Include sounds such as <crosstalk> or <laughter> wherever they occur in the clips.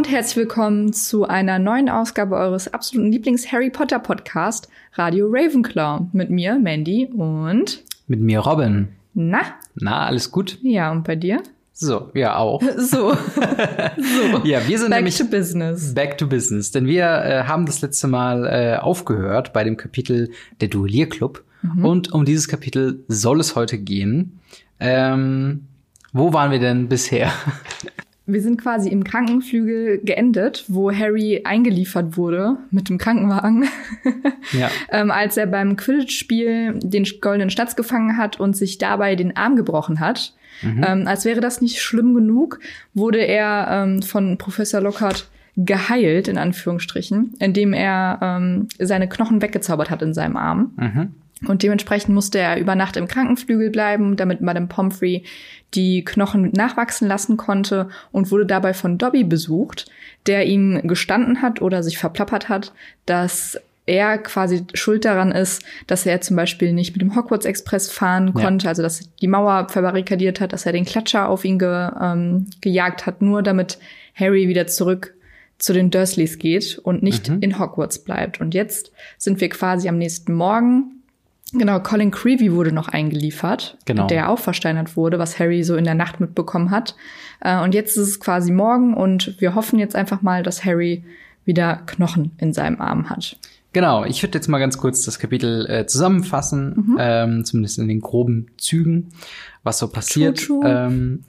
und herzlich willkommen zu einer neuen Ausgabe eures absoluten Lieblings-Harry Potter Podcast, Radio Ravenclaw. Mit mir, Mandy und mit mir, Robin. Na? Na, alles gut? Ja, und bei dir? So, ja, auch. <laughs> So. so. <laughs> Ja, wir sind back nämlich to business. Back to business. Denn wir äh, haben das letzte Mal äh, aufgehört bei dem Kapitel Der Duellierclub. Mhm. Und um dieses Kapitel soll es heute gehen. Ähm, wo waren wir denn bisher? <laughs> Wir sind quasi im Krankenflügel geendet, wo Harry eingeliefert wurde mit dem Krankenwagen, <laughs> ja. ähm, als er beim Quidditch-Spiel den goldenen Schnatz gefangen hat und sich dabei den Arm gebrochen hat. Mhm. Ähm, als wäre das nicht schlimm genug, wurde er ähm, von Professor Lockhart geheilt, in Anführungsstrichen, indem er ähm, seine Knochen weggezaubert hat in seinem Arm. Mhm. Und dementsprechend musste er über Nacht im Krankenflügel bleiben, damit Madame Pomfrey die Knochen nachwachsen lassen konnte und wurde dabei von Dobby besucht, der ihm gestanden hat oder sich verplappert hat, dass er quasi schuld daran ist, dass er zum Beispiel nicht mit dem Hogwarts Express fahren ja. konnte, also dass die Mauer verbarrikadiert hat, dass er den Klatscher auf ihn ge, ähm, gejagt hat, nur damit Harry wieder zurück zu den Dursleys geht und nicht mhm. in Hogwarts bleibt. Und jetzt sind wir quasi am nächsten Morgen Genau, Colin Creevy wurde noch eingeliefert, genau. der auch versteinert wurde, was Harry so in der Nacht mitbekommen hat. Äh, und jetzt ist es quasi morgen und wir hoffen jetzt einfach mal, dass Harry wieder Knochen in seinem Arm hat. Genau, ich würde jetzt mal ganz kurz das Kapitel äh, zusammenfassen, mhm. ähm, zumindest in den groben Zügen, was so passiert. True, true. Ähm,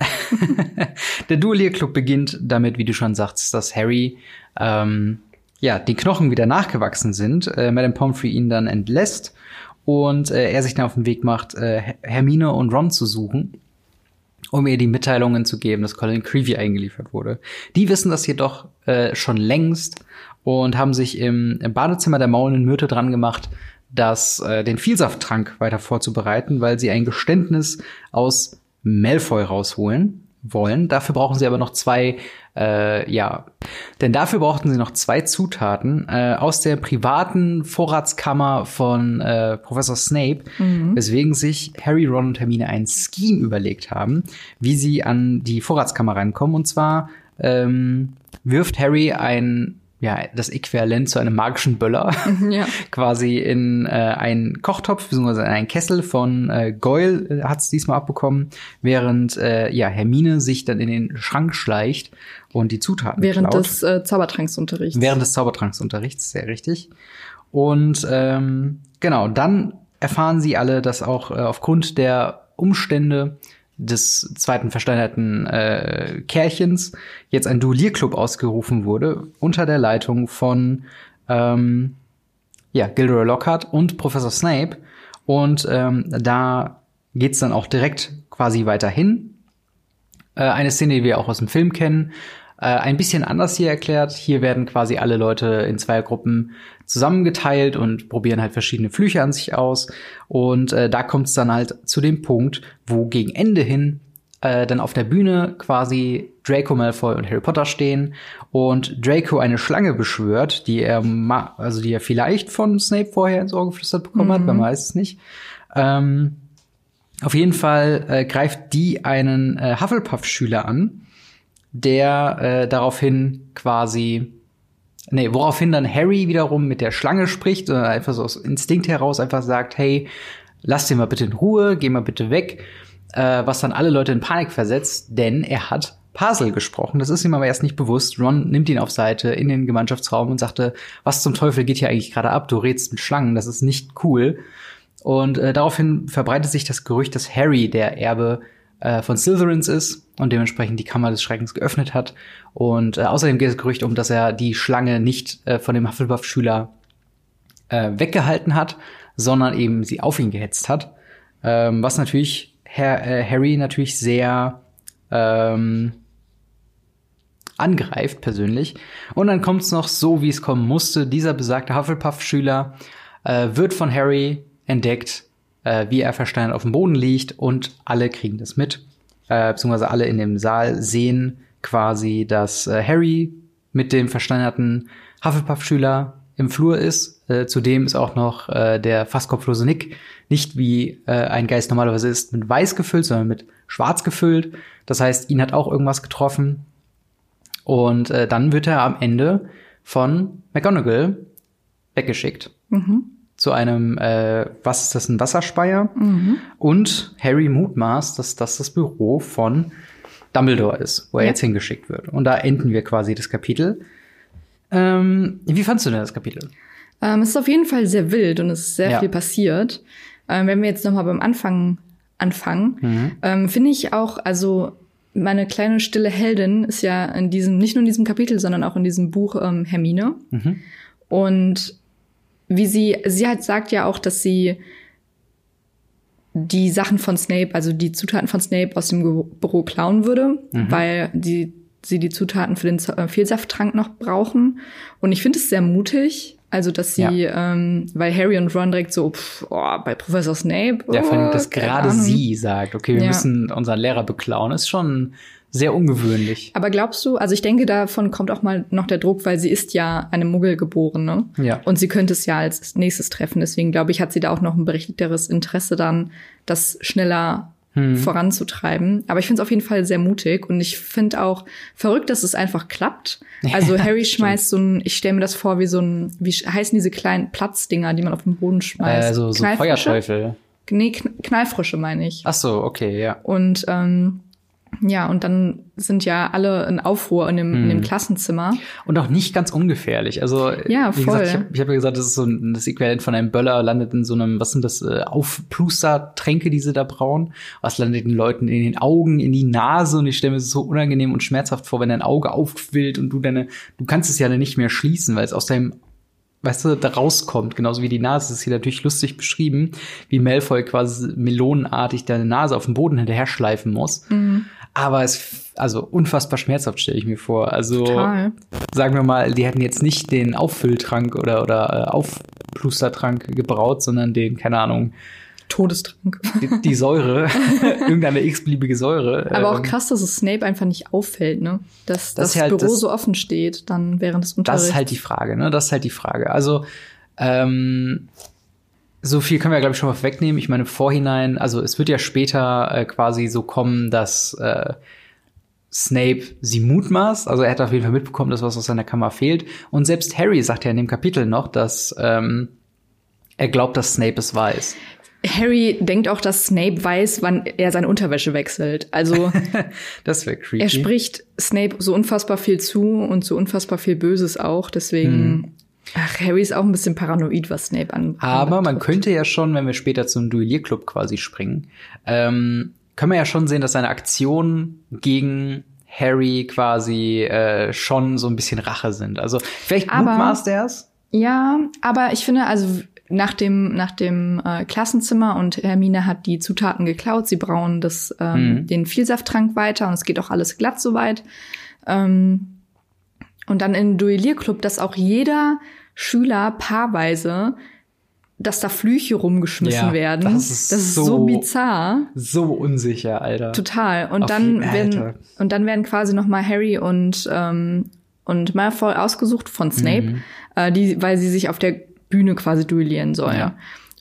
<laughs> der Duellierclub beginnt damit, wie du schon sagst, dass Harry ähm, ja die Knochen wieder nachgewachsen sind, äh, Madame Pomfrey ihn dann entlässt und äh, er sich dann auf den Weg macht, äh, Hermine und Ron zu suchen, um ihr die Mitteilungen zu geben, dass Colin Creevy eingeliefert wurde. Die wissen das jedoch äh, schon längst und haben sich im, im Badezimmer der maulenden Myrte dran gemacht, das äh, den Vielsafttrank weiter vorzubereiten, weil sie ein Geständnis aus Malfoy rausholen wollen. Dafür brauchen sie aber noch zwei, äh, ja, denn dafür brauchten sie noch zwei Zutaten äh, aus der privaten Vorratskammer von äh, Professor Snape, mhm. weswegen sich Harry, Ron und Hermine ein Scheme überlegt haben, wie sie an die Vorratskammer reinkommen. Und zwar ähm, wirft Harry ein ja, das Äquivalent zu einem magischen Böller mhm, ja. <laughs> quasi in äh, einen Kochtopf bzw. in einen Kessel von äh, Goyle äh, hat es diesmal abbekommen, während äh, ja Hermine sich dann in den Schrank schleicht und die Zutaten während klaut. des äh, Zaubertranksunterrichts während des Zaubertranksunterrichts sehr richtig und ähm, genau dann erfahren sie alle, dass auch äh, aufgrund der Umstände des zweiten versteinerten äh, Kerlchens jetzt ein Duellierclub ausgerufen wurde unter der Leitung von ähm, ja, Gilderoy Lockhart und Professor Snape. Und ähm, da geht's dann auch direkt quasi weiterhin. Äh, eine Szene, die wir auch aus dem Film kennen. Äh, ein bisschen anders hier erklärt. Hier werden quasi alle Leute in zwei Gruppen zusammengeteilt und probieren halt verschiedene Flüche an sich aus. Und äh, da kommt es dann halt zu dem Punkt, wo gegen Ende hin äh, dann auf der Bühne quasi Draco Malfoy und Harry Potter stehen und Draco eine Schlange beschwört, die er also die er vielleicht von Snape vorher ins Ohr geflüstert bekommen mhm. hat, man weiß es nicht. Ähm, auf jeden Fall äh, greift die einen äh, Hufflepuff-Schüler an der äh, daraufhin quasi Nee, woraufhin dann Harry wiederum mit der Schlange spricht oder einfach so aus Instinkt heraus einfach sagt, hey, lass den mal bitte in Ruhe, geh mal bitte weg, äh, was dann alle Leute in Panik versetzt, denn er hat Puzzle gesprochen. Das ist ihm aber erst nicht bewusst. Ron nimmt ihn auf Seite in den Gemeinschaftsraum und sagte, was zum Teufel geht hier eigentlich gerade ab? Du redst mit Schlangen, das ist nicht cool. Und äh, daraufhin verbreitet sich das Gerücht, dass Harry der Erbe äh, von Slytherins ist und dementsprechend die Kammer des Schreckens geöffnet hat. Und äh, außerdem geht das Gerücht um, dass er die Schlange nicht äh, von dem Hufflepuff-Schüler äh, weggehalten hat, sondern eben sie auf ihn gehetzt hat. Ähm, was natürlich Herr, äh, Harry natürlich sehr ähm, angreift persönlich. Und dann kommt es noch so, wie es kommen musste. Dieser besagte Hufflepuff-Schüler äh, wird von Harry entdeckt äh, wie er versteinert auf dem Boden liegt und alle kriegen das mit, äh, beziehungsweise alle in dem Saal sehen quasi, dass äh, Harry mit dem versteinerten Hufflepuff-Schüler im Flur ist. Äh, zudem ist auch noch äh, der fast kopflose Nick nicht wie äh, ein Geist normalerweise ist, mit weiß gefüllt, sondern mit schwarz gefüllt. Das heißt, ihn hat auch irgendwas getroffen. Und äh, dann wird er am Ende von McGonagall weggeschickt. Mhm. Zu einem, äh, was ist das, ein Wasserspeier? Mhm. Und Harry mutmaßt, dass das das Büro von Dumbledore ist, wo er ja. jetzt hingeschickt wird. Und da enden wir quasi das Kapitel. Ähm, wie fandst du denn das Kapitel? Ähm, es ist auf jeden Fall sehr wild und es ist sehr ja. viel passiert. Ähm, wenn wir jetzt noch mal beim Anfang anfangen, mhm. ähm, finde ich auch, also meine kleine stille Heldin ist ja in diesem, nicht nur in diesem Kapitel, sondern auch in diesem Buch ähm, Hermine. Mhm. Und wie sie, sie hat sagt ja auch, dass sie die Sachen von Snape, also die Zutaten von Snape aus dem Büro klauen würde, mhm. weil die, sie die Zutaten für den äh, Vielsafttrank noch brauchen. Und ich finde es sehr mutig, also, dass sie, ja. ähm, weil Harry und Ron direkt so, pff, oh, bei Professor Snape. Oh, ja, vor allem, dass gerade sie sagt, okay, wir ja. müssen unseren Lehrer beklauen, ist schon sehr ungewöhnlich. Aber glaubst du, also ich denke, davon kommt auch mal noch der Druck, weil sie ist ja eine Muggelgeborene. Ja. Und sie könnte es ja als nächstes treffen. Deswegen glaube ich, hat sie da auch noch ein berechtigteres Interesse dann, das schneller hm. voranzutreiben. Aber ich finde es auf jeden Fall sehr mutig und ich finde auch verrückt, dass es einfach klappt. Also <laughs> Harry schmeißt so ein, ich stelle mir das vor wie so ein, wie heißen diese kleinen Platzdinger, die man auf den Boden schmeißt? Äh, so, so Feuerteufel. Nee, Knallfrische meine ich. Ach so, okay, ja. Und ähm, ja, und dann sind ja alle in Aufruhr in dem, hm. in dem hm. Klassenzimmer. Und auch nicht ganz ungefährlich. Also, ja, wie voll. gesagt, ich habe hab ja gesagt, das ist so ein, das Äquivalent von einem Böller, landet in so einem, was sind das, äh, Aufplustertränke, die sie da brauen. Was landet den Leuten in den Augen, in die Nase und ich stelle mir das so unangenehm und schmerzhaft vor, wenn dein Auge aufquillt und du deine, du kannst es ja dann nicht mehr schließen, weil es aus deinem weißt du, da rauskommt, genauso wie die Nase. Das ist hier natürlich lustig beschrieben, wie Malfoy quasi melonenartig deine Nase auf den Boden hinterher schleifen muss. Mhm. Aber es, also unfassbar schmerzhaft stelle ich mir vor. Also Total. sagen wir mal, die hätten jetzt nicht den Auffülltrank oder, oder äh, Aufplustertrank gebraut, sondern den, keine Ahnung, Todestrank. Die, die Säure, <laughs> irgendeine x-beliebige Säure. Aber auch ähm, krass, dass es Snape einfach nicht auffällt, ne? Dass das, das halt Büro das, so offen steht, dann während des Unterrichts. Das ist halt die Frage, ne? Das ist halt die Frage. Also, ähm, so viel können wir, glaube ich, schon mal wegnehmen. Ich meine, Vorhinein, also es wird ja später äh, quasi so kommen, dass äh, Snape sie mutmaßt. Also er hat auf jeden Fall mitbekommen, dass was aus seiner Kammer fehlt. Und selbst Harry sagt ja in dem Kapitel noch, dass ähm, er glaubt, dass Snape es weiß. Harry denkt auch, dass Snape weiß, wann er seine Unterwäsche wechselt. Also <laughs> das wäre creepy. Er spricht Snape so unfassbar viel zu und so unfassbar viel Böses auch. Deswegen hm. Ach, Harry ist auch ein bisschen paranoid, was Snape an. Aber man könnte ja schon, wenn wir später zum Duellierclub quasi springen, ähm, können wir ja schon sehen, dass seine Aktionen gegen Harry quasi äh, schon so ein bisschen Rache sind. Also vielleicht mutmaßt er es. Ja, aber ich finde, also nach dem, nach dem äh, Klassenzimmer und Hermine hat die Zutaten geklaut. Sie brauen das, ähm, mhm. den Vielsafttrank weiter und es geht auch alles glatt soweit. Ähm, und dann im Duellierclub, dass auch jeder Schüler paarweise, dass da Flüche rumgeschmissen ja, werden. Das ist, das ist so, so, bizarr. So unsicher, Alter. Total. Und Auf dann werden und dann werden quasi noch mal Harry und ähm, und Malfoy ausgesucht von Snape, mhm. äh, die, weil sie sich auf der Bühne quasi duellieren sollen. Ja.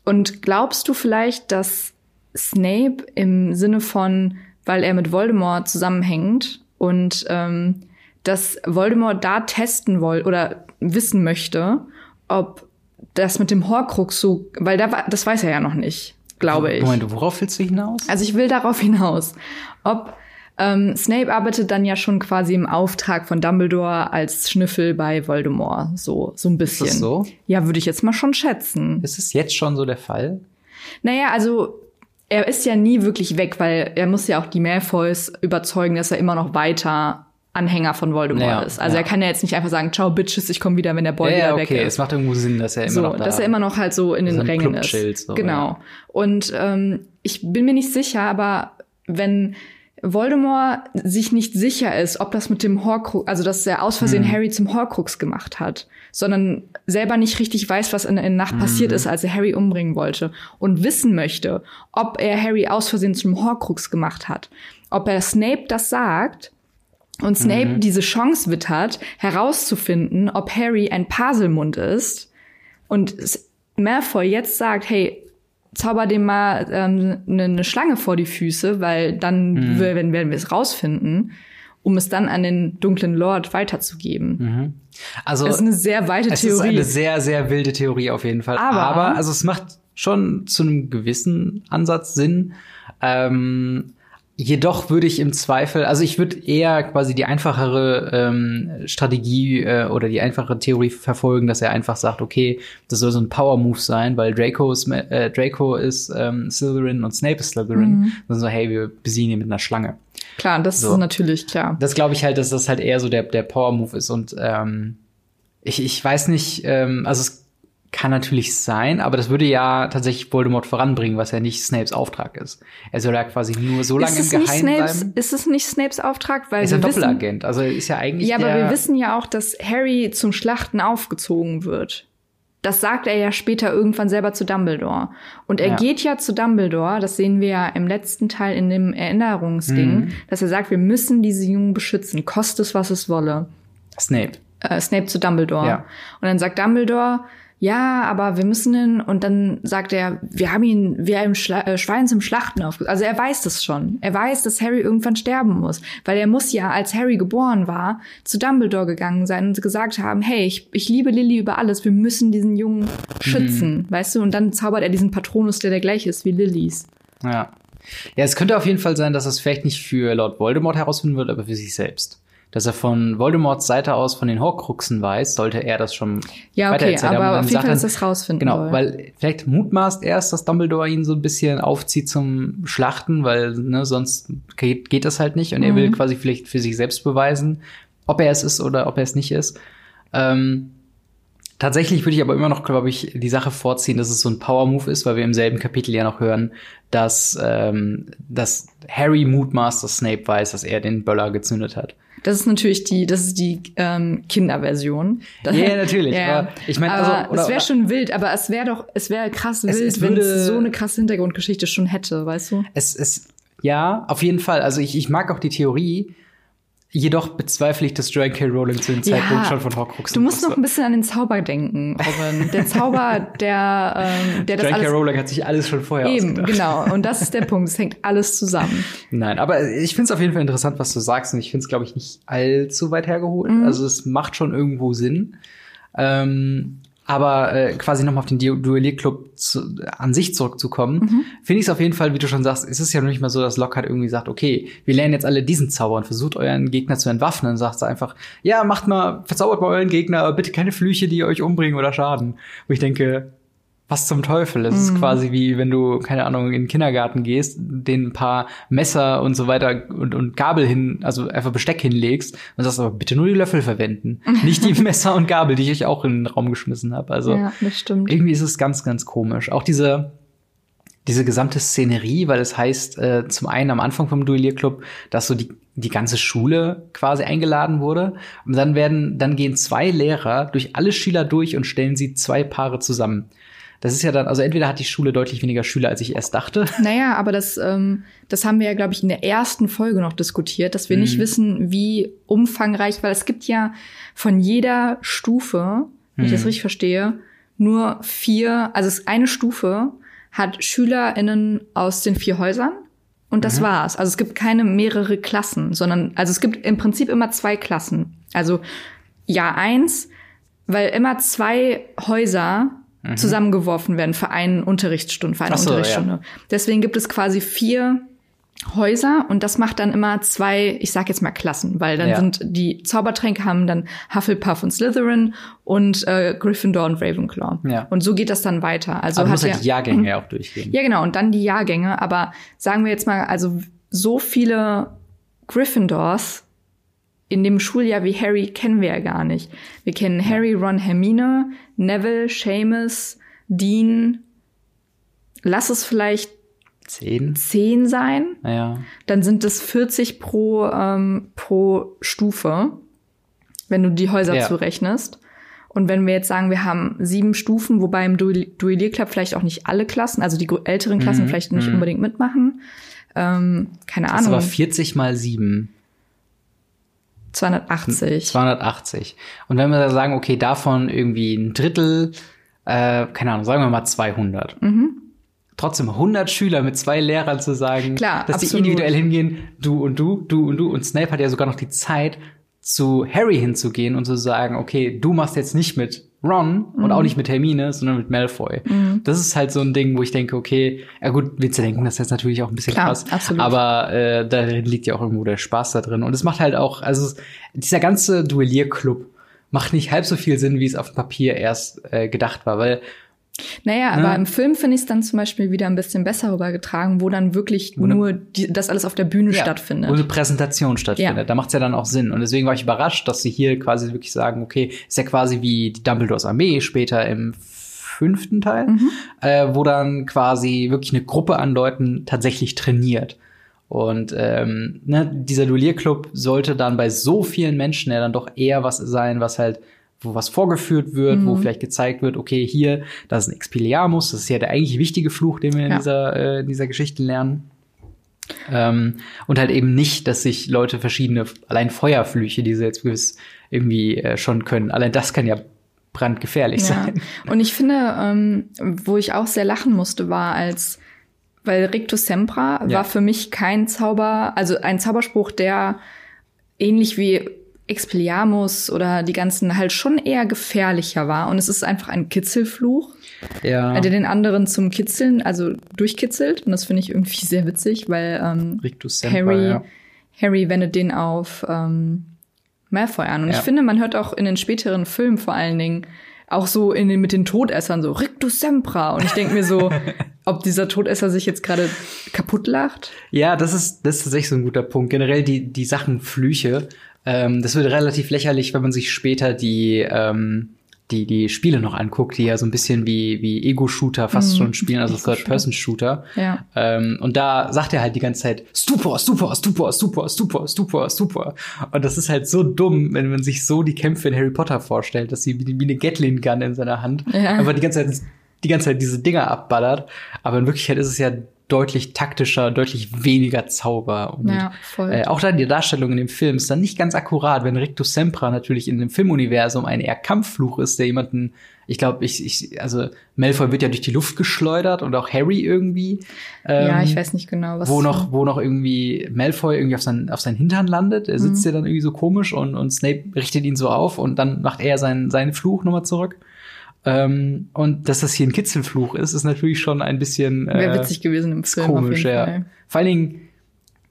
Und glaubst du vielleicht, dass Snape im Sinne von, weil er mit Voldemort zusammenhängt und ähm, dass Voldemort da testen wollte oder wissen möchte, ob das mit dem Horcrux so, weil da, das weiß er ja noch nicht, glaube ich. Moment, worauf willst du hinaus? Also ich will darauf hinaus, ob ähm, Snape arbeitet dann ja schon quasi im Auftrag von Dumbledore als Schnüffel bei Voldemort, so so ein bisschen. Ist das so? Ja, würde ich jetzt mal schon schätzen. Ist es jetzt schon so der Fall? Naja, also er ist ja nie wirklich weg, weil er muss ja auch die Malfoys überzeugen, dass er immer noch weiter Anhänger von Voldemort ja, ist. Also ja. er kann ja jetzt nicht einfach sagen, ciao Bitches, ich komme wieder, wenn der Boy ja, wieder okay. weg ist. Es macht irgendwo Sinn, dass er immer so, noch da dass er immer noch halt so in den Rängen ist. So, genau. Und ähm, ich bin mir nicht sicher, aber wenn Voldemort sich nicht sicher ist, ob das mit dem Horcrux, also dass er aus Versehen mhm. Harry zum Horcrux gemacht hat, sondern selber nicht richtig weiß, was in der Nacht mhm. passiert ist, als er Harry umbringen wollte und wissen möchte, ob er Harry aus Versehen zum Horcrux gemacht hat, ob er Snape das sagt und Snape mhm. diese Chance wittert, herauszufinden, ob Harry ein Paselmund ist. Und Malfoy jetzt sagt, hey, zauber dem mal ähm, eine, eine Schlange vor die Füße, weil dann mhm. werden, werden wir es rausfinden. um es dann an den dunklen Lord weiterzugeben. Mhm. Also das ist eine sehr weite es Theorie. ist eine sehr, sehr wilde Theorie auf jeden Fall. Aber- Aber also es macht schon zu einem gewissen Ansatz Sinn. Ähm, jedoch würde ich im Zweifel, also ich würde eher quasi die einfachere ähm, Strategie äh, oder die einfache Theorie verfolgen, dass er einfach sagt, okay, das soll so ein Power-Move sein, weil Draco ist, äh, Draco ist ähm, Slytherin und Snape ist Slytherin. Mhm. Dann so, hey, wir besiegen ihn mit einer Schlange. Klar, das So. ist natürlich klar. Das glaube ich halt, dass das halt eher so der, der Power-Move ist. Und ähm, ich, ich weiß nicht, ähm, also es kann natürlich sein, aber das würde ja tatsächlich Voldemort voranbringen, was ja nicht Snapes Auftrag ist. Er soll ja quasi nur so lange im Geheimen Snapes, bleiben. ist es nicht Snapes Auftrag? Weil Er ist wissen, Doppelagent, also ist ja eigentlich ja, aber wir wissen ja auch, dass Harry zum Schlachten aufgezogen wird. Das sagt er ja später irgendwann selber zu Dumbledore. Und er Ja. geht ja zu Dumbledore, das sehen wir ja im letzten Teil in dem Erinnerungsding, Mhm. dass er sagt, wir müssen diese Jungen beschützen, koste es, was es wolle. Snape. Äh, Snape zu Dumbledore. Ja. Und dann sagt Dumbledore, ja, aber wir müssen ihn, und dann sagt er, wir haben ihn, wir haben Schla äh, Schwein zum Schlachten auf. Also er weiß das schon. Er weiß, dass Harry irgendwann sterben muss. Weil er muss ja, als Harry geboren war, zu Dumbledore gegangen sein und gesagt haben, hey, ich, ich liebe Lily über alles, wir müssen diesen Jungen schützen, weißt du? Und dann zaubert er diesen Patronus, der der gleiche ist wie Lillys. Ja. Ja, es könnte auf jeden Fall sein, dass es vielleicht nicht für Lord Voldemort herausfinden wird, aber für sich selbst. Dass er von Voldemorts Seite aus von den Horcruxen weiß, sollte er das schon Ja, okay, haben. Aber dann auf jeden Fall, er- dass das rausfinden Genau, soll. weil vielleicht mutmaßt erst, dass Dumbledore ihn so ein bisschen aufzieht zum Schlachten, weil ne, sonst geht, geht das halt nicht. Und er Mhm. will quasi vielleicht für sich selbst beweisen, ob er es ist oder ob er es nicht ist. Ähm, tatsächlich würde ich aber immer noch, glaube ich, die Sache vorziehen, dass es so ein Power-Move ist, weil wir im selben Kapitel ja noch hören, dass, ähm, dass Harry mutmaßt, dass Snape weiß, dass er den Böller gezündet hat. Das ist natürlich die, das ist die ähm, Kinderversion. <laughs> Ja, ja, natürlich, Ja, aber ich meine, also, aber oder- es wäre schon wild, aber es wäre doch, es wäre krass Es- wild, es wenn es so eine krasse Hintergrundgeschichte schon hätte, weißt du? Es ist, ja, auf jeden Fall. Also ich, ich mag auch die Theorie. Jedoch bezweifle ich, dass Joanne K. Rowling zu dem Zeitpunkt schon von Horcruxen Du musst noch ein bisschen an den Zauber denken, Robin. Der Zauber, <laughs> der, ähm, der das Joanne K. alles Rowling hat sich alles schon vorher eben, ausgedacht. genau. Und das ist der Punkt. Es hängt alles zusammen. Nein, aber ich finde es auf jeden Fall interessant, was du sagst. Und ich finde es, glaube ich, nicht allzu weit hergeholt. Mhm. Also es macht schon irgendwo Sinn. Ähm, aber äh, quasi nochmal auf den Du- Duellierclub zu, an sich zurückzukommen, Mhm. finde ich es auf jeden Fall, wie du schon sagst, es ist ja noch nicht mal so, dass Lockhart irgendwie sagt, okay, wir lernen jetzt alle diesen Zauber und versucht euren Gegner zu entwaffnen. Dann sagt einfach, ja, macht mal, verzaubert mal euren Gegner, aber bitte keine Flüche, die euch umbringen oder schaden. Wo ich denke, was zum Teufel? Das Mhm. ist quasi wie wenn du, keine Ahnung, in den Kindergarten gehst, den ein paar Messer und so weiter und, und Gabel hin, also einfach Besteck hinlegst und sagst aber bitte nur die Löffel verwenden. <laughs> Nicht die Messer und Gabel, die ich euch auch in den Raum geschmissen habe. Also ja, irgendwie ist es ganz, ganz komisch. Auch diese, diese gesamte Szenerie, weil es heißt, äh, zum einen am Anfang vom Duellierclub, dass so die, die ganze Schule quasi eingeladen wurde. Und dann werden, dann gehen zwei Lehrer durch alle Schüler durch und stellen sie zwei Paare zusammen. Das ist ja dann, also entweder hat die Schule deutlich weniger Schüler, als ich erst dachte. <laughs> Naja, aber das, ähm, das haben wir ja, glaube ich, in der ersten Folge noch diskutiert, dass wir nicht Mhm. wissen, wie umfangreich, weil es gibt ja von jeder Stufe, wenn ich das Mhm. richtig verstehe, nur vier, also es eine Stufe hat SchülerInnen aus den vier Häusern und das Mhm. war's. Also es gibt keine mehrere Klassen, sondern, also es gibt im Prinzip immer zwei Klassen. Also Jahr eins, weil immer zwei Häuser zusammengeworfen werden für einen Unterrichtsstunde, für eine Mhm. So, Unterrichtsstunde. Deswegen gibt es quasi vier Häuser und das macht dann immer zwei, ich sag jetzt mal Klassen, weil dann Ja. sind die Zaubertränke haben dann Hufflepuff und Slytherin und äh, Gryffindor und Ravenclaw. Ja. Und so geht das dann weiter. Also Aber du hat ja, halt die Jahrgänge ja auch durchgehen. ja genau und dann die Jahrgänge, aber sagen wir jetzt mal, also so viele Gryffindors in dem Schuljahr wie Harry kennen wir ja gar nicht. Wir kennen Harry, Ron, Hermine, Neville, Seamus, Dean. Lass es vielleicht Zehn? zehn sein, Naja. dann sind es 40 pro, ähm, pro Stufe, wenn du die Häuser Ja. zurechnest. Und wenn wir jetzt sagen, wir haben sieben Stufen, wobei im Duell Duellierclub vielleicht auch nicht alle Klassen, also die älteren Klassen Mhm, vielleicht nicht mhm. unbedingt mitmachen. Ähm, keine Das Ahnung, aber 40 mal 7. 280. 280. Und wenn wir da sagen, okay, davon irgendwie ein Drittel, äh, keine Ahnung, sagen wir mal 200. Mhm. trotzdem 100 Schüler mit zwei Lehrern zu sagen, Klar, dass absolut. sie individuell hingehen, du und du, du und du. Und Snape hat ja sogar noch die Zeit, zu Harry hinzugehen und zu sagen, okay, du machst jetzt nicht mit Ron und Mhm. auch nicht mit Hermine, sondern mit Malfoy. Das ist halt so ein Ding, wo ich denke, okay, ja gut, du denken, das ist jetzt natürlich auch ein bisschen Klar, krass. absolut. Aber äh, da liegt ja auch irgendwo der Spaß da drin. Und es macht halt auch, also es- dieser ganze Duellierclub macht nicht halb so viel Sinn, wie es auf dem Papier erst äh, gedacht war, weil Naja, Ne? aber im Film finde ich es dann zum Beispiel wieder ein bisschen besser rübergetragen, wo dann wirklich Wo nur die, das alles auf der Bühne Ja, stattfindet. Wo eine Präsentation stattfindet. Ja. Da macht es ja dann auch Sinn. Und deswegen war ich überrascht, dass sie hier quasi wirklich sagen, okay, ist ja quasi wie die Dumbledores Armee später im fünften Teil, Mhm. äh, wo dann quasi wirklich eine Gruppe an Leuten tatsächlich trainiert. Und ähm, ne, dieser Duellierclub sollte dann bei so vielen Menschen ja dann doch eher was sein, was halt, wo was vorgeführt wird, wo vielleicht gezeigt wird, okay, hier, das ist ein Expelliarmus, das ist ja der eigentlich wichtige Fluch, den wir in Ja. dieser, äh, in dieser Geschichte lernen. Ähm, und halt eben nicht, dass sich Leute verschiedene, allein Feuerflüche, die sie jetzt gewiss irgendwie äh, schon können, allein das kann ja brandgefährlich Ja. sein. Und ich finde, ähm, wo ich auch sehr lachen musste, war als, weil Rictus Sempra Ja. war für mich kein Zauber, also ein Zauberspruch, der ähnlich wie Expelliarmus oder die ganzen halt schon eher gefährlicher war. Und es ist einfach ein Kitzelfluch, Ja. der den anderen zum Kitzeln, also durchkitzelt. Und das finde ich irgendwie sehr witzig, weil ähm, Semper, Harry, ja. Harry wendet den auf ähm, Malfoy an. Und Ja. ich finde, man hört auch in den späteren Filmen vor allen Dingen auch so in den, mit den Todessern so Rictus Sempra. Und ich denke mir so, <laughs> ob dieser Todesser sich jetzt gerade kaputt lacht. Ja, das ist, das ist tatsächlich so ein guter Punkt. Generell die, die Sachen Flüche, ähm, das wird relativ lächerlich, wenn man sich später die, ähm, die, die Spiele noch anguckt, die ja so ein bisschen wie, wie Ego-Shooter fast Mhm. schon spielen, also. Third-Person-Shooter. Ja. Ähm, und da sagt er halt die ganze Zeit Stupor, Stupor, Stupor, Stupor, Stupor, Stupor, Stupor. Und das ist halt so dumm, wenn man sich so die Kämpfe in Harry Potter vorstellt, dass sie wie, wie eine Gatling Gun in seiner Hand Ja. einfach die ganze Zeit die ganze Zeit diese Dinger abballert. Aber in Wirklichkeit ist es ja deutlich taktischer, deutlich weniger Zauber. Und Ja, voll. äh, auch dann die Darstellung in dem Film ist dann nicht ganz akkurat, wenn Rictus Sempra natürlich in dem Filmuniversum ein eher Kampffluch ist, der jemanden, ich glaube, ich, ich, also Malfoy wird ja durch die Luft geschleudert und auch Harry irgendwie. ja, Ähm, ich weiß nicht genau, was. wo noch, wo noch irgendwie Malfoy irgendwie auf, sein, auf seinen Hintern landet. Er sitzt ja dann irgendwie so komisch und, und Snape richtet ihn so auf und dann macht er seinen, seinen Fluch nochmal zurück. Ähm, und dass das hier ein Kitzelfluch ist, ist natürlich schon ein bisschen Wäre äh, witzig gewesen im Film. komisch, ja. Fall. Vor allen Dingen,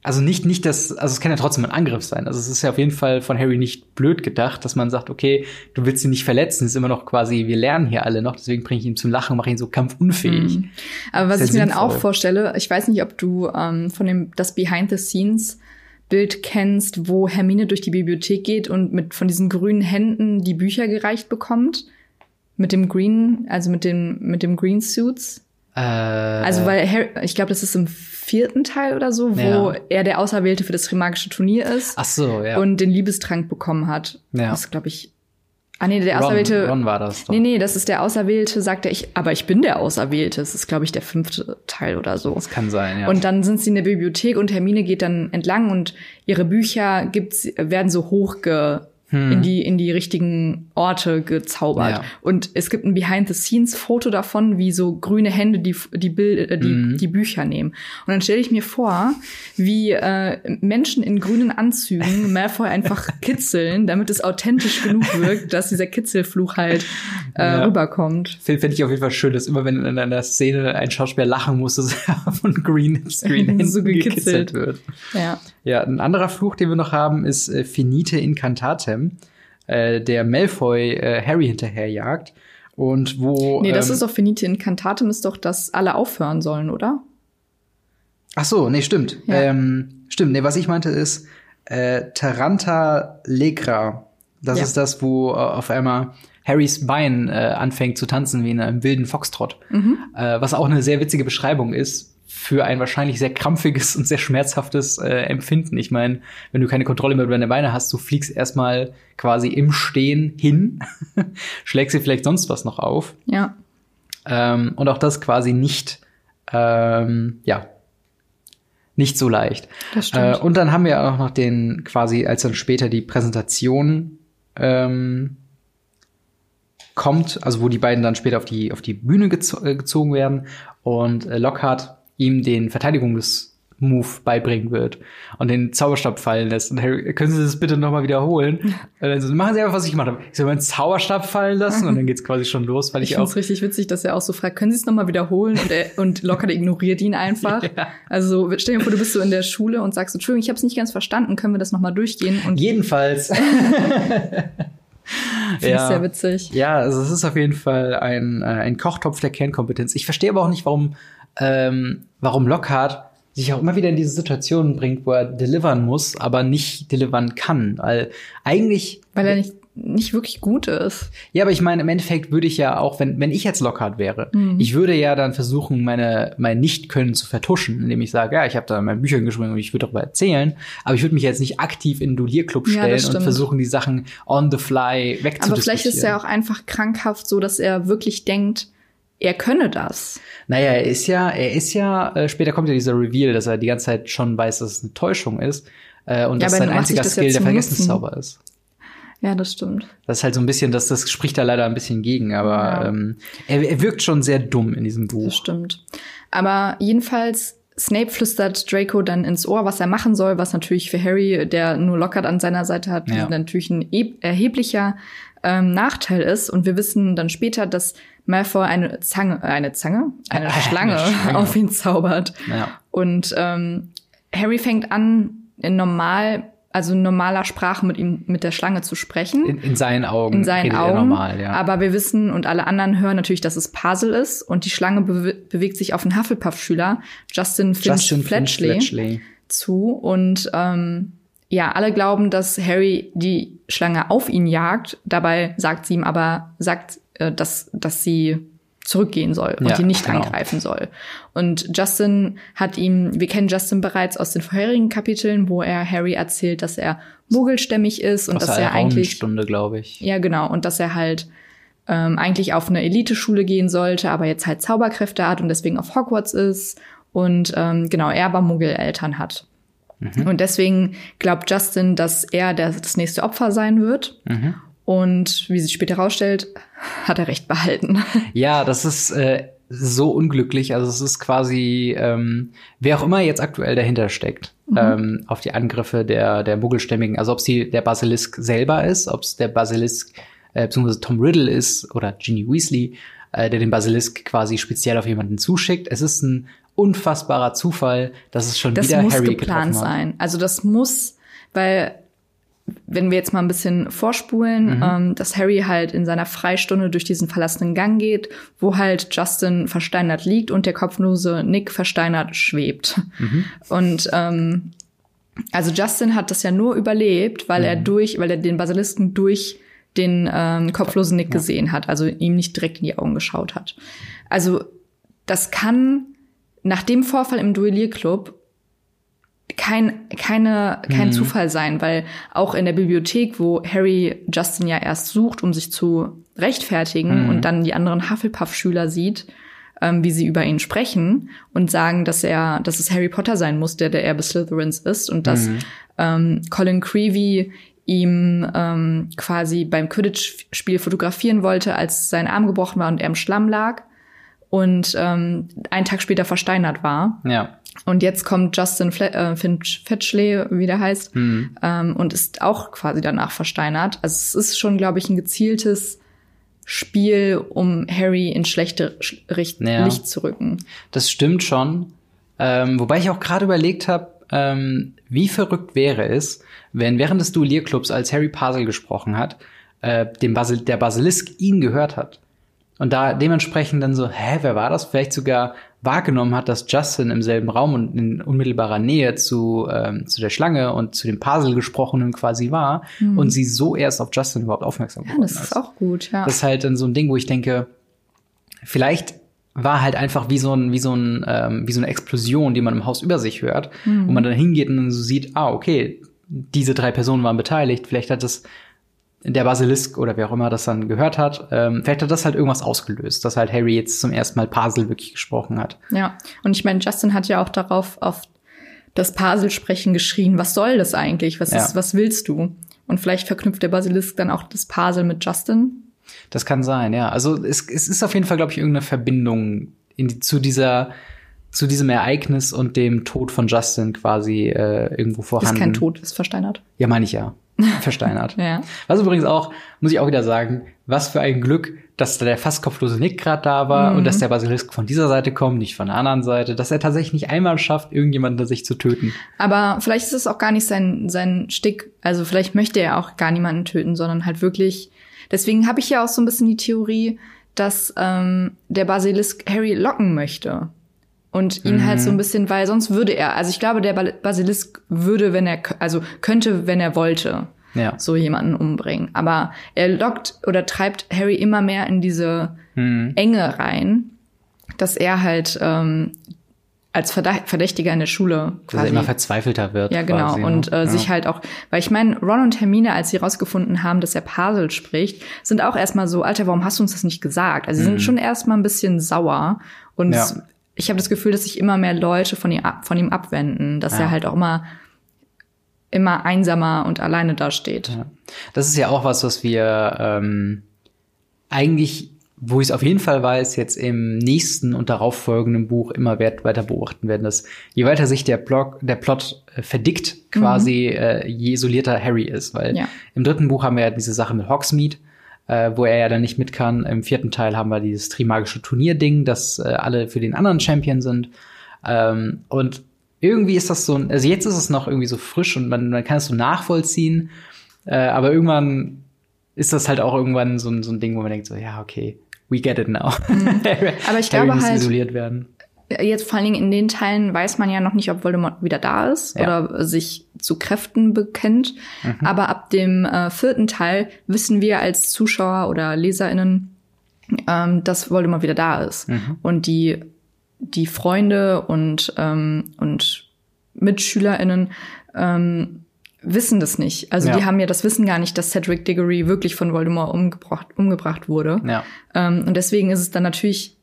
also nicht, nicht das, also es kann ja trotzdem ein Angriff sein. Also es ist ja auf jeden Fall von Harry nicht blöd gedacht, dass man sagt, okay, du willst ihn nicht verletzen, ist immer noch quasi, wir lernen hier alle noch, deswegen bringe ich ihn zum Lachen, mache ihn so kampfunfähig. Mhm. Aber was ich mir dann sinnvoll. auch vorstelle, ich weiß nicht, ob du ähm, von dem das Behind the Scenes Bild kennst, wo Hermine durch die Bibliothek geht und mit von diesen grünen Händen die Bücher gereicht bekommt mit dem Green, also mit dem mit dem Green Suits. Äh, Also weil Harry, ich glaube, das ist im vierten Teil oder so, wo Ja. er der Auserwählte für das Trimagische Turnier ist ach so, ja. und den Liebestrank bekommen hat. Ja. Das glaube ich. Ah nee, der Ron, Auserwählte. Ron war das doch. Nee, nee, das ist der Auserwählte, sagt er, ich, aber ich bin der Auserwählte. Das ist, glaube ich, der fünfte Teil oder so. Das kann sein, ja. Und dann sind sie in der Bibliothek und Hermine geht dann entlang und ihre Bücher gibt's, werden so hochge in die in die richtigen Orte gezaubert. Hm. Ja. Und es gibt ein Behind-the-Scenes-Foto davon, wie so grüne Hände die die Bild, äh, die, Mhm. die Bücher nehmen. Und dann stelle ich mir vor, wie äh, Menschen in grünen Anzügen <laughs> Malfoy einfach kitzeln, damit es authentisch genug wirkt, dass dieser Kitzelfluch halt äh, Ja. rüberkommt. Finde find ich auf jeden Fall schön, dass immer wenn in einer Szene ein Schauspieler lachen muss, dass er von Green <laughs> Screen So gekitzelt. gekitzelt wird. Ja. Ja, ein anderer Fluch, den wir noch haben, ist äh, Finite Incantatem, äh, der Malfoy äh, Harry hinterherjagt. Und wo. Nee, das ähm, ist doch Finite Incantatem, ist doch, dass alle aufhören sollen, oder? Ach so, nee, stimmt. Ja. Ähm, stimmt, nee, was ich meinte ist äh, Taranta Legra. Das Ja. ist das, wo äh, auf einmal Harrys Bein äh, anfängt zu tanzen wie in einem wilden Foxtrott. Mhm. Äh, was auch eine sehr witzige Beschreibung ist für ein wahrscheinlich sehr krampfiges und sehr schmerzhaftes äh, Empfinden. Ich meine, wenn du keine Kontrolle mehr über deine Beine hast, du fliegst erstmal quasi im Stehen hin, <laughs> schlägst dir vielleicht sonst was noch auf. Ja. Ähm, und auch das quasi nicht, ähm, ja, nicht so leicht. Das stimmt. Äh, und dann haben wir auch noch den, quasi, als dann später die Präsentation ähm, kommt, also wo die beiden dann später auf die, auf die Bühne gezo äh, gezogen werden und äh, Lockhart ihm den Verteidigungs Move beibringen wird und den Zauberstab fallen lässt. Und Harry, können Sie das bitte nochmal wiederholen? Und <laughs> dann so, machen Sie einfach, was ich gemacht habe. Ich soll meinen Zauberstab fallen lassen und dann geht's quasi schon los, weil ich, ich auch. richtig witzig, dass er auch so fragt, können Sie es nochmal wiederholen? Und, er, und Lockhart ignoriert ihn einfach. <laughs> ja. Also stell dir vor, du bist so in der Schule und sagst, Entschuldigung, ich habe es nicht ganz verstanden, können wir das nochmal durchgehen? Und Jedenfalls. <laughs> Finde ja. ich sehr witzig. Ja, also es ist auf jeden Fall ein, äh, ein Kochtopf der Kernkompetenz. Ich verstehe aber auch nicht, warum, ähm, warum Lockhart sich auch immer wieder in diese Situationen bringt, wo er delivern muss, aber nicht delivern kann. Weil eigentlich. Weil er nicht nicht wirklich gut ist. Ja, aber ich meine, im Endeffekt würde ich ja auch, wenn, wenn ich jetzt Lockhart wäre, mhm. ich würde ja dann versuchen, meine, mein Nicht-Können zu vertuschen, indem ich sage, ja, ich habe da meine Bücher geschrieben und ich würde darüber erzählen, aber ich würde mich jetzt nicht aktiv in den Dudierclub stellen ja, und versuchen, die Sachen on the fly wegzudiskutieren. Aber vielleicht ist er auch einfach krankhaft so, dass er wirklich denkt, er könne das. Naja, er ist ja, er ist ja, äh, später kommt ja dieser Reveal, dass er die ganze Zeit schon weiß, dass es eine Täuschung ist äh, und ja, dass sein einziger Skill der Vergessenszauber ist. Ja, das stimmt. Das ist halt so ein bisschen, das, das spricht da leider ein bisschen gegen, aber ja. ähm, er, er wirkt schon sehr dumm in diesem Buch. Das stimmt. Aber jedenfalls Snape flüstert Draco dann ins Ohr, was er machen soll, was natürlich für Harry, der nur Lockhart an seiner Seite hat, ja. natürlich ein erheblicher ähm, Nachteil ist. Und wir wissen dann später, dass Malfoy eine Zange, äh, eine Zange, eine äh, Schlange, eine Schlange. <laughs> auf ihn zaubert. Ja. Und ähm, Harry fängt an, in normal, also in normaler Sprache mit ihm, mit der Schlange zu sprechen. In, in seinen Augen. In seinen Augen. Normal, ja. Aber wir wissen und alle anderen hören natürlich, dass es Puzzle ist. Und die Schlange be bewegt sich auf einen Hufflepuff-Schüler, Justin Finch Justin Fletchley, Fletchley, zu. Und ähm, ja, alle glauben, dass Harry die Schlange auf ihn jagt. Dabei sagt sie ihm aber, sagt, äh, dass, dass sie zurückgehen soll und ja, ihn nicht genau. angreifen soll. Und Justin hat ihm, wir kennen Justin bereits aus den vorherigen Kapiteln, wo er Harry erzählt, dass er mogelstämmig ist und aus dass er eigentlich Stunde, glaube ich. Ja, genau, und dass er halt ähm, eigentlich auf eine Eliteschule gehen sollte, aber jetzt halt Zauberkräfte hat und deswegen auf Hogwarts ist und ähm, genau, er aber Muggeleltern hat. Mhm. Und deswegen glaubt Justin, dass er das nächste Opfer sein wird. Mhm. Und wie sich später herausstellt, <laughs> hat er recht behalten. <laughs> Ja, das ist äh, so unglücklich. Also es ist quasi, ähm, wer auch immer jetzt aktuell dahinter steckt, mhm. ähm, auf die Angriffe der, der Muggelstämmigen. Also ob sie der Basilisk selber ist, ob es der Basilisk äh, beziehungsweise Tom Riddle ist oder Ginny Weasley, äh, der den Basilisk quasi speziell auf jemanden zuschickt. Es ist ein unfassbarer Zufall, dass es schon das wieder muss Harry geplant sein. Also das muss, weil wenn wir jetzt mal ein bisschen vorspulen, mhm. ähm, dass Harry halt in seiner Freistunde durch diesen verlassenen Gang geht, wo halt Justin versteinert liegt und der kopflose Nick versteinert schwebt. Mhm. Und ähm, also Justin hat das ja nur überlebt, weil mhm. er durch, weil er den Basilisken durch den ähm, kopflosen Nick ja. gesehen hat, also ihm nicht direkt in die Augen geschaut hat. Also das kann nach dem Vorfall im Duellierclub kein, keine, kein mhm. Zufall sein, weil auch in der Bibliothek, wo Harry Justin ja erst sucht, um sich zu rechtfertigen mhm. und dann die anderen Hufflepuff-Schüler sieht, ähm, wie sie über ihn sprechen und sagen, dass er, dass es Harry Potter sein muss, der der Erbe Slytherins ist und dass mhm. ähm, Colin Creevy ihm ähm, quasi beim Quidditch-Spiel fotografieren wollte, als sein Arm gebrochen war und er im Schlamm lag und ähm, einen Tag später versteinert war. Ja. Und jetzt kommt Justin Fle äh, Finch Fetchley, wie der heißt, mhm. ähm, und ist auch quasi danach versteinert. Also es ist schon, glaube ich, ein gezieltes Spiel, um Harry in schlechte Richt ja. Licht zu rücken. Das stimmt schon. Ähm, wobei ich auch gerade überlegt habe, ähm, wie verrückt wäre es, wenn während des Duellierclubs, als Harry Parsel gesprochen hat, äh, dem Basil der Basilisk ihn gehört hat. Und da dementsprechend dann so, hä, wer war das? Vielleicht sogar wahrgenommen hat, dass Justin im selben Raum und in unmittelbarer Nähe zu, ähm, zu der Schlange und zu dem Puzzle gesprochenen quasi war mhm. und sie so erst auf Justin überhaupt aufmerksam geworden ist. Ja, das ist auch gut, ja. Das ist halt dann so ein Ding, wo ich denke, vielleicht war halt einfach wie so ein wie so ein ähm, wie so eine Explosion, die man im Haus über sich hört, mhm. wo man dann hingeht und dann so sieht, ah okay, diese drei Personen waren beteiligt. Vielleicht hat das der Basilisk oder wer auch immer das dann gehört hat, ähm, vielleicht hat das halt irgendwas ausgelöst, dass halt Harry jetzt zum ersten Mal Parsel wirklich gesprochen hat. Ja, und ich meine, Justin hat ja auch darauf auf das Parsel-Sprechen geschrien, was soll das eigentlich? Was, ist, ja. was willst du? Und vielleicht verknüpft der Basilisk dann auch das Parsel mit Justin. Das kann sein, ja. Also es, es ist auf jeden Fall, glaube ich, irgendeine Verbindung in zu dieser zu diesem Ereignis und dem Tod von Justin quasi äh, irgendwo vorhanden. Ist kein Tod, ist versteinert. Ja, meine ich ja. <laughs> Versteinert. ja. Was übrigens auch, muss ich auch wieder sagen, was für ein Glück, dass da der fast kopflose Nick gerade da war mhm. und dass der Basilisk von dieser Seite kommt, nicht von der anderen Seite, dass er tatsächlich nicht einmal schafft, irgendjemanden sich zu töten. Aber vielleicht ist es auch gar nicht sein, sein Stick. Also vielleicht möchte er auch gar niemanden töten, sondern halt wirklich. Deswegen habe ich ja auch so ein bisschen die Theorie, dass ähm, der Basilisk Harry locken möchte und ihn mhm. halt so ein bisschen, weil sonst würde er, also ich glaube, der Basilisk würde, wenn er, also könnte, wenn er wollte, ja. so jemanden umbringen. Aber er lockt oder treibt Harry immer mehr in diese mhm. Enge rein, dass er halt ähm, als Verdächtiger in der Schule quasi. Dass er immer verzweifelter wird. Ja, genau. Quasi, ne? und äh, ja. sich halt auch, weil ich meine, Ron und Hermine, als sie rausgefunden haben, dass er Parsel spricht, sind auch erstmal so, Alter, warum hast du uns das nicht gesagt? Also sie mhm. sind schon erstmal ein bisschen sauer und ja ich habe das Gefühl, dass sich immer mehr Leute von ihm, ab, von ihm abwenden, dass ja. er halt auch immer immer einsamer und alleine dasteht. Ja. Das ist ja auch was, was wir ähm, eigentlich, wo ich es auf jeden Fall weiß, jetzt im nächsten und darauffolgenden Buch immer weiter beobachten werden, dass je weiter sich der, Blog, der Plot äh, verdickt, quasi mhm. äh, je isolierter Harry ist. Weil ja. im dritten Buch haben wir ja diese Sache mit Hogsmeade, äh, wo er ja dann nicht mit kann. Im vierten Teil haben wir dieses Trimagische Turnier-Ding, dass äh, alle für den anderen Champion sind. Ähm, und irgendwie ist das so, also jetzt ist es noch irgendwie so frisch und man, man kann es so nachvollziehen, äh, aber irgendwann ist das halt auch irgendwann so, so ein Ding, wo man denkt so, ja, okay, we get it now. Mhm. <laughs> aber ich glaube halt, isoliert werden jetzt vor allen Dingen in den Teilen weiß man ja noch nicht, ob Voldemort wieder da ist ja. oder sich zu Kräften bekennt. Mhm. Aber ab dem äh, vierten Teil wissen wir als Zuschauer oder LeserInnen, ähm, dass Voldemort wieder da ist. Mhm. Und die, die Freunde und, ähm, und MitschülerInnen ähm, wissen das nicht. Also ja. die haben ja das Wissen gar nicht, dass Cedric Diggory wirklich von Voldemort umgebracht, umgebracht wurde. Ja. Ähm, und deswegen ist es dann natürlich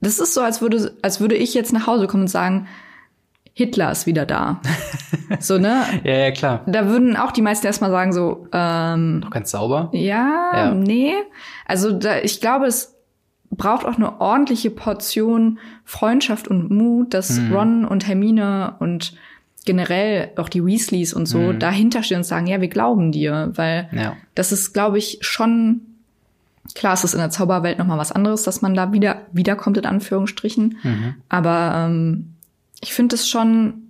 das ist so, als würde, als würde ich jetzt nach Hause kommen und sagen, Hitler ist wieder da. <laughs> so, ne? ja, ja, klar. Da würden auch die meisten erstmal sagen, so, ähm. Noch ganz sauber? Ja, ja. nee. Also da, ich glaube, es braucht auch eine ordentliche Portion Freundschaft und Mut, dass mhm. Ron und Hermine und generell auch die Weasleys und so mhm. dahinter stehen und sagen, ja, wir glauben dir, weil ja. das ist, glaube ich, schon Klar, es ist in der Zauberwelt noch mal was anderes, dass man da wieder wiederkommt in Anführungsstrichen. Mhm. Aber ähm, ich finde es schon,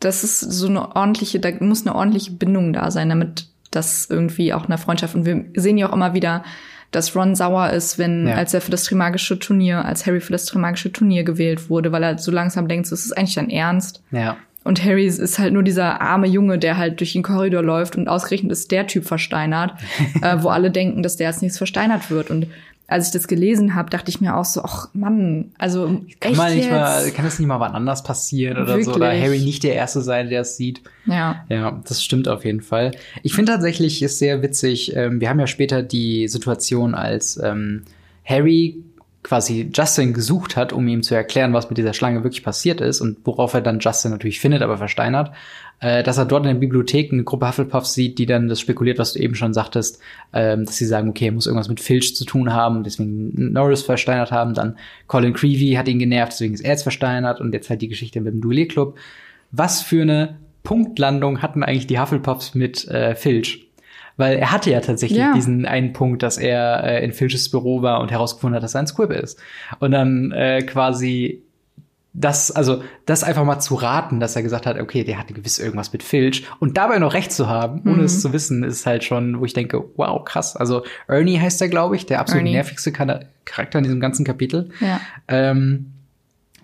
das ist so eine ordentliche, da muss eine ordentliche Bindung da sein, damit das irgendwie auch eine Freundschaft. Und wir sehen ja auch immer wieder, dass Ron sauer ist, wenn, ja. als er für das Trimagische Turnier, als Harry für das Trimagische Turnier gewählt wurde, weil er so langsam denkt, so, ist es eigentlich dein Ernst? Ja. Und Harry ist halt nur dieser arme Junge, der halt durch den Korridor läuft und ausgerechnet ist der Typ versteinert, <laughs> äh, wo alle denken, dass der als nächstes versteinert wird. Und als ich das gelesen habe, dachte ich mir auch so, ach Mann, also kann echt man nicht jetzt? mal, kann das nicht mal wann anders passieren oder Wirklich? so, oder Harry nicht der Erste sein, der es sieht. Ja. Ja, das stimmt auf jeden Fall. Ich finde tatsächlich ist sehr witzig. Ähm, wir haben ja später die Situation, als ähm, Harry quasi Justin gesucht hat, um ihm zu erklären, was mit dieser Schlange wirklich passiert ist und worauf er dann Justin natürlich findet, aber versteinert, äh, dass er dort in der Bibliothek eine Gruppe Hufflepuffs sieht, die dann das spekuliert, was du eben schon sagtest, ähm, dass sie sagen, okay, er muss irgendwas mit Filch zu tun haben deswegen Norris versteinert haben, dann Colin Creevy hat ihn genervt, deswegen ist er jetzt versteinert und jetzt halt die Geschichte mit dem Duellierclub. Was für eine Punktlandung hatten eigentlich die Hufflepuffs mit äh, Filch? Weil er hatte ja tatsächlich ja. diesen einen Punkt, dass er äh, in Filches Büro war und herausgefunden hat, dass er ein Squib ist. Und dann äh, quasi das, also das einfach mal zu raten, dass er gesagt hat, okay, der hatte gewiss irgendwas mit Filch und dabei noch recht zu haben, ohne mhm. es zu wissen, ist halt schon, wo ich denke, wow, krass. Also Ernie heißt er, glaube ich, der absolut Ernie. nervigste Charakter in diesem ganzen Kapitel. Ja. Ähm,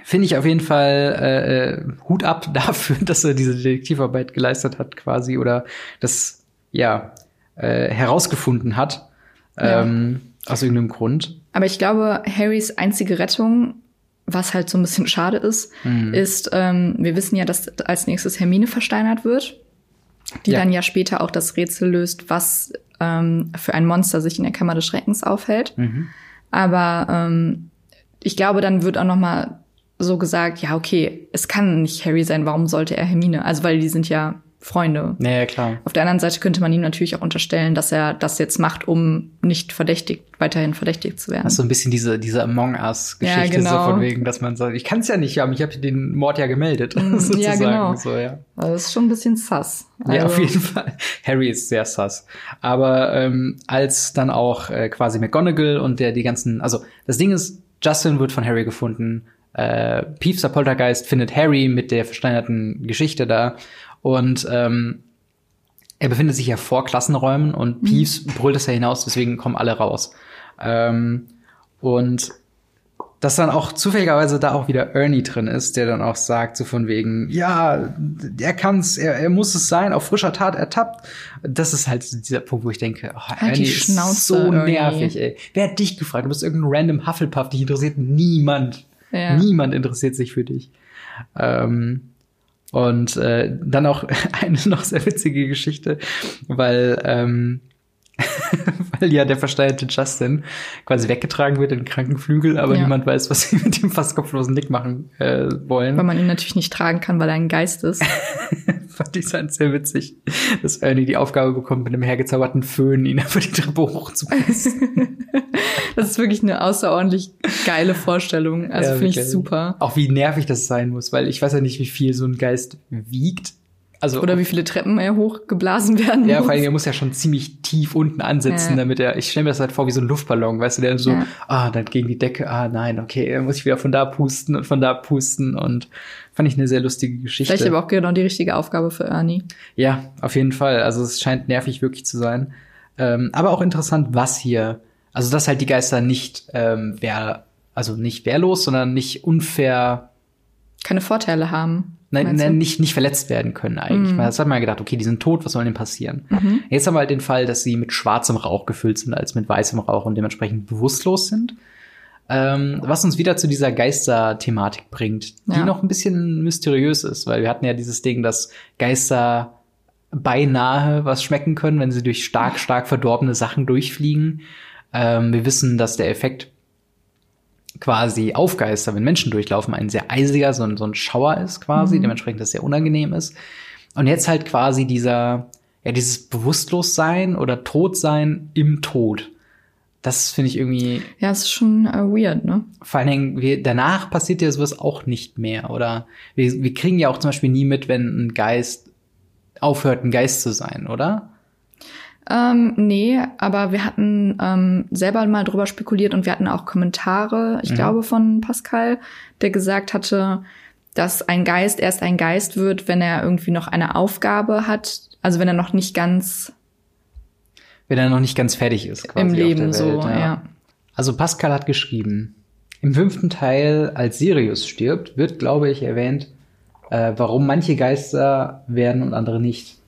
Finde ich auf jeden Fall äh, äh Hut ab <laughs> dafür, dass er diese Detektivarbeit geleistet hat, quasi, oder das, ja, äh, herausgefunden hat. Ähm, ja. Aus irgendeinem Grund. Aber ich glaube, Harrys einzige Rettung, was halt so ein bisschen schade ist, mhm. ist, ähm, wir wissen ja, dass als nächstes Hermine versteinert wird, die ja. dann ja später auch das Rätsel löst, was ähm, für ein Monster sich in der Kammer des Schreckens aufhält. Mhm. Aber ähm, ich glaube, dann wird auch noch mal so gesagt, ja, okay, es kann nicht Harry sein, warum sollte er Hermine? Also, weil die sind ja Freunde. Ja, ja, klar. Auf der anderen Seite könnte man ihm natürlich auch unterstellen, dass er das jetzt macht, um nicht verdächtigt, weiterhin verdächtigt zu werden. Das ist so ein bisschen diese, diese Among Us-Geschichte, Ja, genau. so von wegen, dass man sagt, ich kann es ja nicht haben, ich habe den Mord ja gemeldet, <laughs> Mm, ja, sozusagen. genau. So, ja. Also das ist schon ein bisschen sass. ja, auf Also- jeden Fall. Harry ist sehr sass. Aber ähm, als dann auch äh, quasi McGonagall und der die ganzen, also das Ding ist, Justin wird von Harry gefunden. Äh, Peeves der Poltergeist findet Harry mit der versteinerten Geschichte da und ähm, er befindet sich ja vor Klassenräumen und Peeves brüllt es ja hinaus, deswegen kommen alle raus. Ähm, und dass dann auch zufälligerweise da auch wieder Ernie drin ist, der dann auch sagt, so von wegen, ja, er kann's, er, er muss es sein, auf frischer Tat ertappt. Das ist halt dieser Punkt, wo ich denke, oh, Halt Ernie ist Schnauze, so Ernie. nervig, ey. Wer hat dich gefragt? Du bist irgendein random Hufflepuff, dich interessiert niemand. Ja. Niemand interessiert sich für dich. Ähm, und äh, dann auch <laughs> eine noch sehr witzige Geschichte, weil ähm, <laughs> weil ja der versteuerte Justin quasi weggetragen wird in den Krankenflügel, aber Ja. niemand weiß, was sie mit dem fast kopflosen Nick machen äh, wollen. Weil man ihn natürlich nicht tragen kann, weil er ein Geist ist. <laughs> Fand ich halt sehr witzig, dass Ernie die Aufgabe bekommt, mit einem hergezauberten Föhn ihn einfach die Treppe hochzupressen. <laughs> Das ist wirklich eine außerordentlich geile Vorstellung. Also Ja, finde ich super. Auch wie nervig das sein muss, weil ich weiß ja nicht, wie viel so ein Geist wiegt. Also Oder wie viele Treppen er hochgeblasen werden Ja, muss. vor allem, er muss ja schon ziemlich tief unten ansetzen, Ja. damit er, ich stelle mir das halt vor wie so ein Luftballon, weißt du, der so, Ja. ah, dann gegen die Decke, ah, nein, okay, dann muss ich wieder von da pusten und von da pusten und fand ich eine sehr lustige Geschichte. Vielleicht aber auch genau die richtige Aufgabe für Ernie. Ja, auf jeden Fall. Also es scheint nervig wirklich zu sein. Ähm, aber auch interessant, was hier, also dass halt die Geister nicht ähm, wehr, also nicht wehrlos, sondern nicht unfair Keine Vorteile haben. Nein, nein nicht, nicht verletzt werden können eigentlich. Mhm. Das hat man ja gedacht, okay, die sind tot, was soll denn passieren? Mhm. Jetzt haben wir halt den Fall, dass sie mit schwarzem Rauch gefüllt sind als mit weißem Rauch und dementsprechend bewusstlos sind. Ähm, was uns wieder zu dieser Geister-Thematik bringt, die Ja. noch ein bisschen mysteriös ist, weil wir hatten ja dieses Ding, dass Geister beinahe was schmecken können, wenn sie durch stark, stark verdorbene Sachen durchfliegen. Ähm, wir wissen, dass der Effekt quasi auf Geister, wenn Menschen durchlaufen, ein sehr eisiger, so ein, so ein Schauer ist quasi, Mhm. dementsprechend das sehr unangenehm ist. Und jetzt halt quasi dieser, ja, dieses Bewusstlossein oder Todsein im Tod. Das finde ich irgendwie, Ja, es ist schon äh, weird, ne? vor allen Dingen, wir, danach passiert ja sowas auch nicht mehr. Oder wir, wir kriegen ja auch zum Beispiel nie mit, wenn ein Geist aufhört, ein Geist zu sein, oder? Ähm, nee, aber wir hatten ähm, selber mal drüber spekuliert und wir hatten auch Kommentare, ich Mhm. glaube von Pascal, der gesagt hatte, dass ein Geist erst ein Geist wird, wenn er irgendwie noch eine Aufgabe hat, also wenn er noch nicht ganz Wenn er noch nicht ganz fertig ist, quasi. im Leben Welt, so, ja. Also Pascal hat geschrieben, im fünften Teil, als Sirius stirbt, wird, glaube ich, erwähnt, äh, warum manche Geister werden und andere nicht.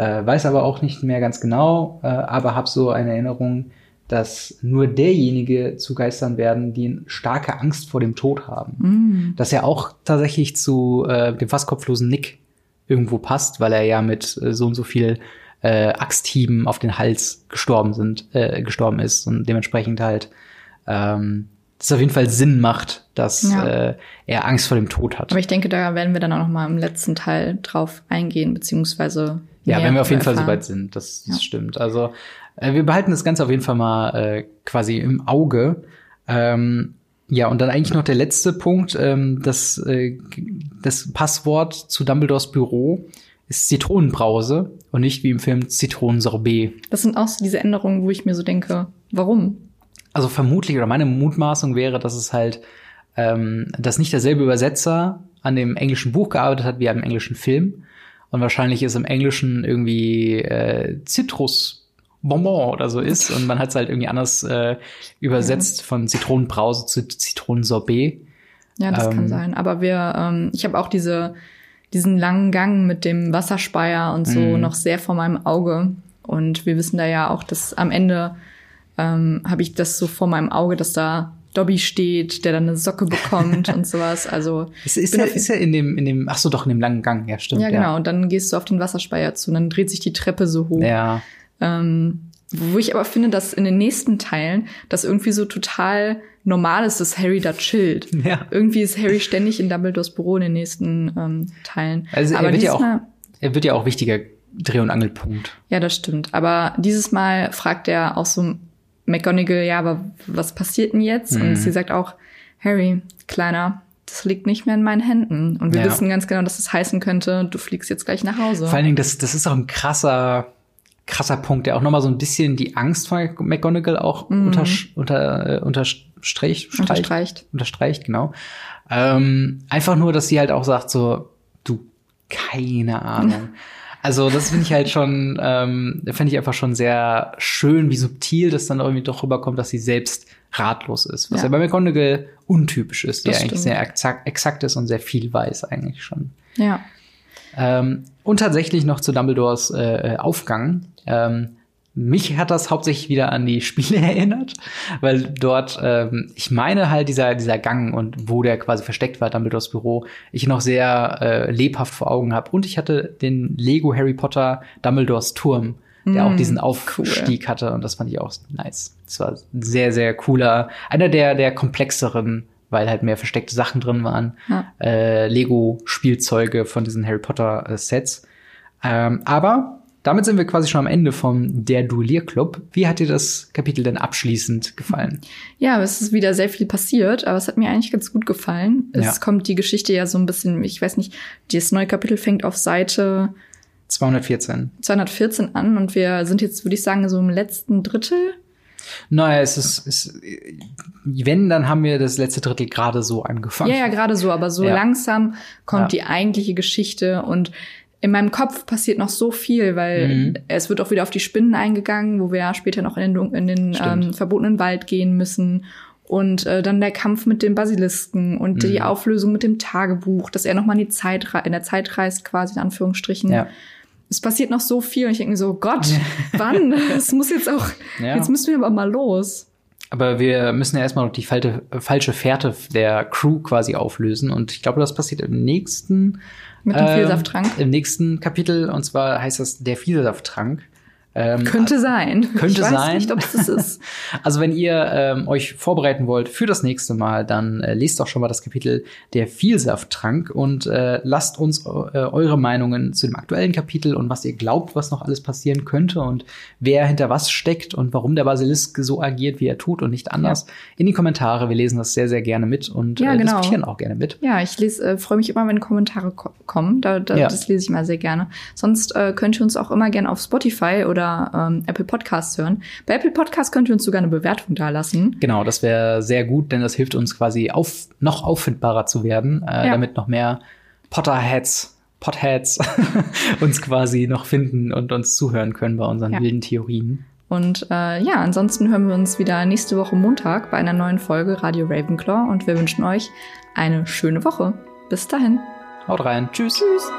Äh, weiß aber auch nicht mehr ganz genau, äh, aber habe so eine Erinnerung, dass nur derjenige zu Geistern werden, die starke Angst vor dem Tod haben. Mm. Dass er auch tatsächlich zu äh, dem fast kopflosen Nick irgendwo passt, weil er ja mit äh, so und so viel äh, Axthieben auf den Hals gestorben sind, äh, gestorben ist und dementsprechend halt ähm, das auf jeden Fall Sinn macht, dass Ja. äh, er Angst vor dem Tod hat. Aber ich denke, da werden wir dann auch noch mal im letzten Teil drauf eingehen, beziehungsweise Ja, wenn wir auf jeden Fall erfahren. soweit sind, das, das Ja. stimmt. Also äh, wir behalten das Ganze auf jeden Fall mal äh, quasi im Auge. Ähm, ja, und dann eigentlich noch der letzte Punkt, ähm, das, äh, das Passwort zu Dumbledores Büro ist Zitronenbrause und nicht wie im Film Zitronensorbet. Das sind auch so diese Änderungen, wo ich mir so denke, warum? Also vermutlich, oder meine Mutmaßung wäre, dass es halt, ähm, dass nicht derselbe Übersetzer an dem englischen Buch gearbeitet hat wie am englischen Film. Und wahrscheinlich ist im Englischen irgendwie äh, Zitrusbonbon oder so ist. Und man hat es halt irgendwie anders äh, übersetzt von Zitronenbrause zu Zitronensorbet. Ja, das Ähm. kann sein. Aber wir, ähm, ich habe auch diese, diesen langen Gang mit dem Wasserspeier und so Mhm. noch sehr vor meinem Auge. Und wir wissen da ja auch, dass am Ende ähm, habe ich das so vor meinem Auge, dass da Dobby steht, der dann eine Socke bekommt <laughs> und sowas. Also Ist, ist, er, ist er in dem, in dem, ach so, doch, in dem langen Gang, ja, stimmt. ja genau. Und dann gehst du auf den Wasserspeier zu und dann dreht sich die Treppe so hoch. Ja. Ähm, wo ich aber finde, dass in den nächsten Teilen das irgendwie so total normal ist, dass Harry da chillt. <laughs> Ja. Irgendwie ist Harry ständig in Dumbledores Büro in den nächsten ähm, Teilen. Also er aber wird ja diesmal, er wird ja auch wichtiger Dreh- und Angelpunkt. Ja, das stimmt. Aber dieses Mal fragt er auch so McGonagall, ja, aber was passiert denn jetzt? Mhm. Und sie sagt auch, Harry, Kleiner, das liegt nicht mehr in meinen Händen. Und wir ja. wissen ganz genau, dass es das heißen könnte, du fliegst jetzt gleich nach Hause. Vor allen Dingen, das, das ist auch ein krasser, krasser Punkt, der auch nochmal so ein bisschen die Angst von McGonagall auch mhm. unter, unter, äh, unterstreicht, unterstreicht. Unterstreicht, genau. Ähm, einfach nur, dass sie halt auch sagt so, du, keine Ahnung. <laughs> Also das finde ich halt schon, ähm, finde ich einfach schon sehr schön, wie subtil das dann irgendwie doch rüberkommt, dass sie selbst ratlos ist. Was ja, ja bei McGonagall untypisch ist, die das eigentlich stimmt. sehr exakt, exakt ist und sehr viel weiß eigentlich schon. Ja. Ähm, und tatsächlich noch zu Dumbledores äh, Aufgang. Ähm, mich hat das hauptsächlich wieder an die Spiele <laughs> erinnert, weil dort, ähm, ich meine halt dieser, dieser Gang und wo der quasi versteckt war, Dumbledores Büro, ich noch sehr äh, lebhaft vor Augen habe. Und ich hatte den Lego Harry Potter Dumbledores Turm, der mm, auch diesen Aufstieg cool. hatte und das fand ich auch nice. Das war sehr, sehr cooler, einer der, der komplexeren weil halt mehr versteckte Sachen drin waren. Ja. Äh, Lego-Spielzeuge von diesen Harry Potter-Sets. Ähm, aber damit sind wir quasi schon am Ende vom Der Duellierclub. Wie hat dir das Kapitel denn abschließend gefallen? Ja, es ist wieder sehr viel passiert, aber es hat mir eigentlich ganz gut gefallen. Es ja. kommt die Geschichte ja so ein bisschen, ich weiß nicht, das neue Kapitel fängt auf Seite 214. 214 an und wir sind jetzt, würde ich sagen, so im letzten Drittel. Naja, es ist, es, wenn, dann haben wir das letzte Drittel gerade so angefangen. Ja, ja, gerade so, aber so ja. langsam kommt ja. die eigentliche Geschichte und in meinem Kopf passiert noch so viel, weil mhm. es wird auch wieder auf die Spinnen eingegangen, wo wir ja später noch in den, in den ähm, verbotenen Wald gehen müssen. Und äh, dann der Kampf mit dem Basilisken und mhm. die Auflösung mit dem Tagebuch, dass er nochmal in die Zeit in der Zeit reist, quasi in Anführungsstrichen. Ja. Es passiert noch so viel und ich denke mir so, Gott, wann? Es muss jetzt auch, ja. jetzt müssen wir aber mal los. Aber wir müssen ja erstmal noch die falte, falsche Fährte der Crew quasi auflösen. Und ich glaube, das passiert im nächsten mit dem ähm, Vielsafttrank? Im nächsten Kapitel, und zwar heißt das der Vielsafttrank. Ähm, könnte sein. Könnte ich sein. weiß nicht, ob es das ist. <laughs> also wenn ihr ähm, euch vorbereiten wollt für das nächste Mal, dann äh, lest doch schon mal das Kapitel der Vielsafttrank und äh, lasst uns äh, eure Meinungen zu dem aktuellen Kapitel und was ihr glaubt, was noch alles passieren könnte und wer hinter was steckt und warum der Basilisk so agiert, wie er tut und nicht anders, ja. in die Kommentare. Wir lesen das sehr, sehr gerne mit und ja, äh, genau. diskutieren auch gerne mit. Ja, ich lese, äh, freue mich immer, wenn Kommentare ko kommen. Da, da, ja. Das lese ich mal sehr gerne. Sonst äh, könnt ihr uns auch immer gerne auf Spotify oder oder ähm, Apple Podcasts hören. Bei Apple Podcasts könnt ihr uns sogar eine Bewertung dalassen. Genau, das wäre sehr gut, denn das hilft uns quasi auf, noch auffindbarer zu werden, äh, ja. damit noch mehr Potterheads Potheads <laughs> uns quasi noch finden und uns zuhören können bei unseren ja. wilden Theorien. Und äh, ja, ansonsten hören wir uns wieder nächste Woche Montag bei einer neuen Folge Radio Ravenclaw und wir wünschen euch eine schöne Woche. Bis dahin. Haut rein. Tschüss. Tschüss.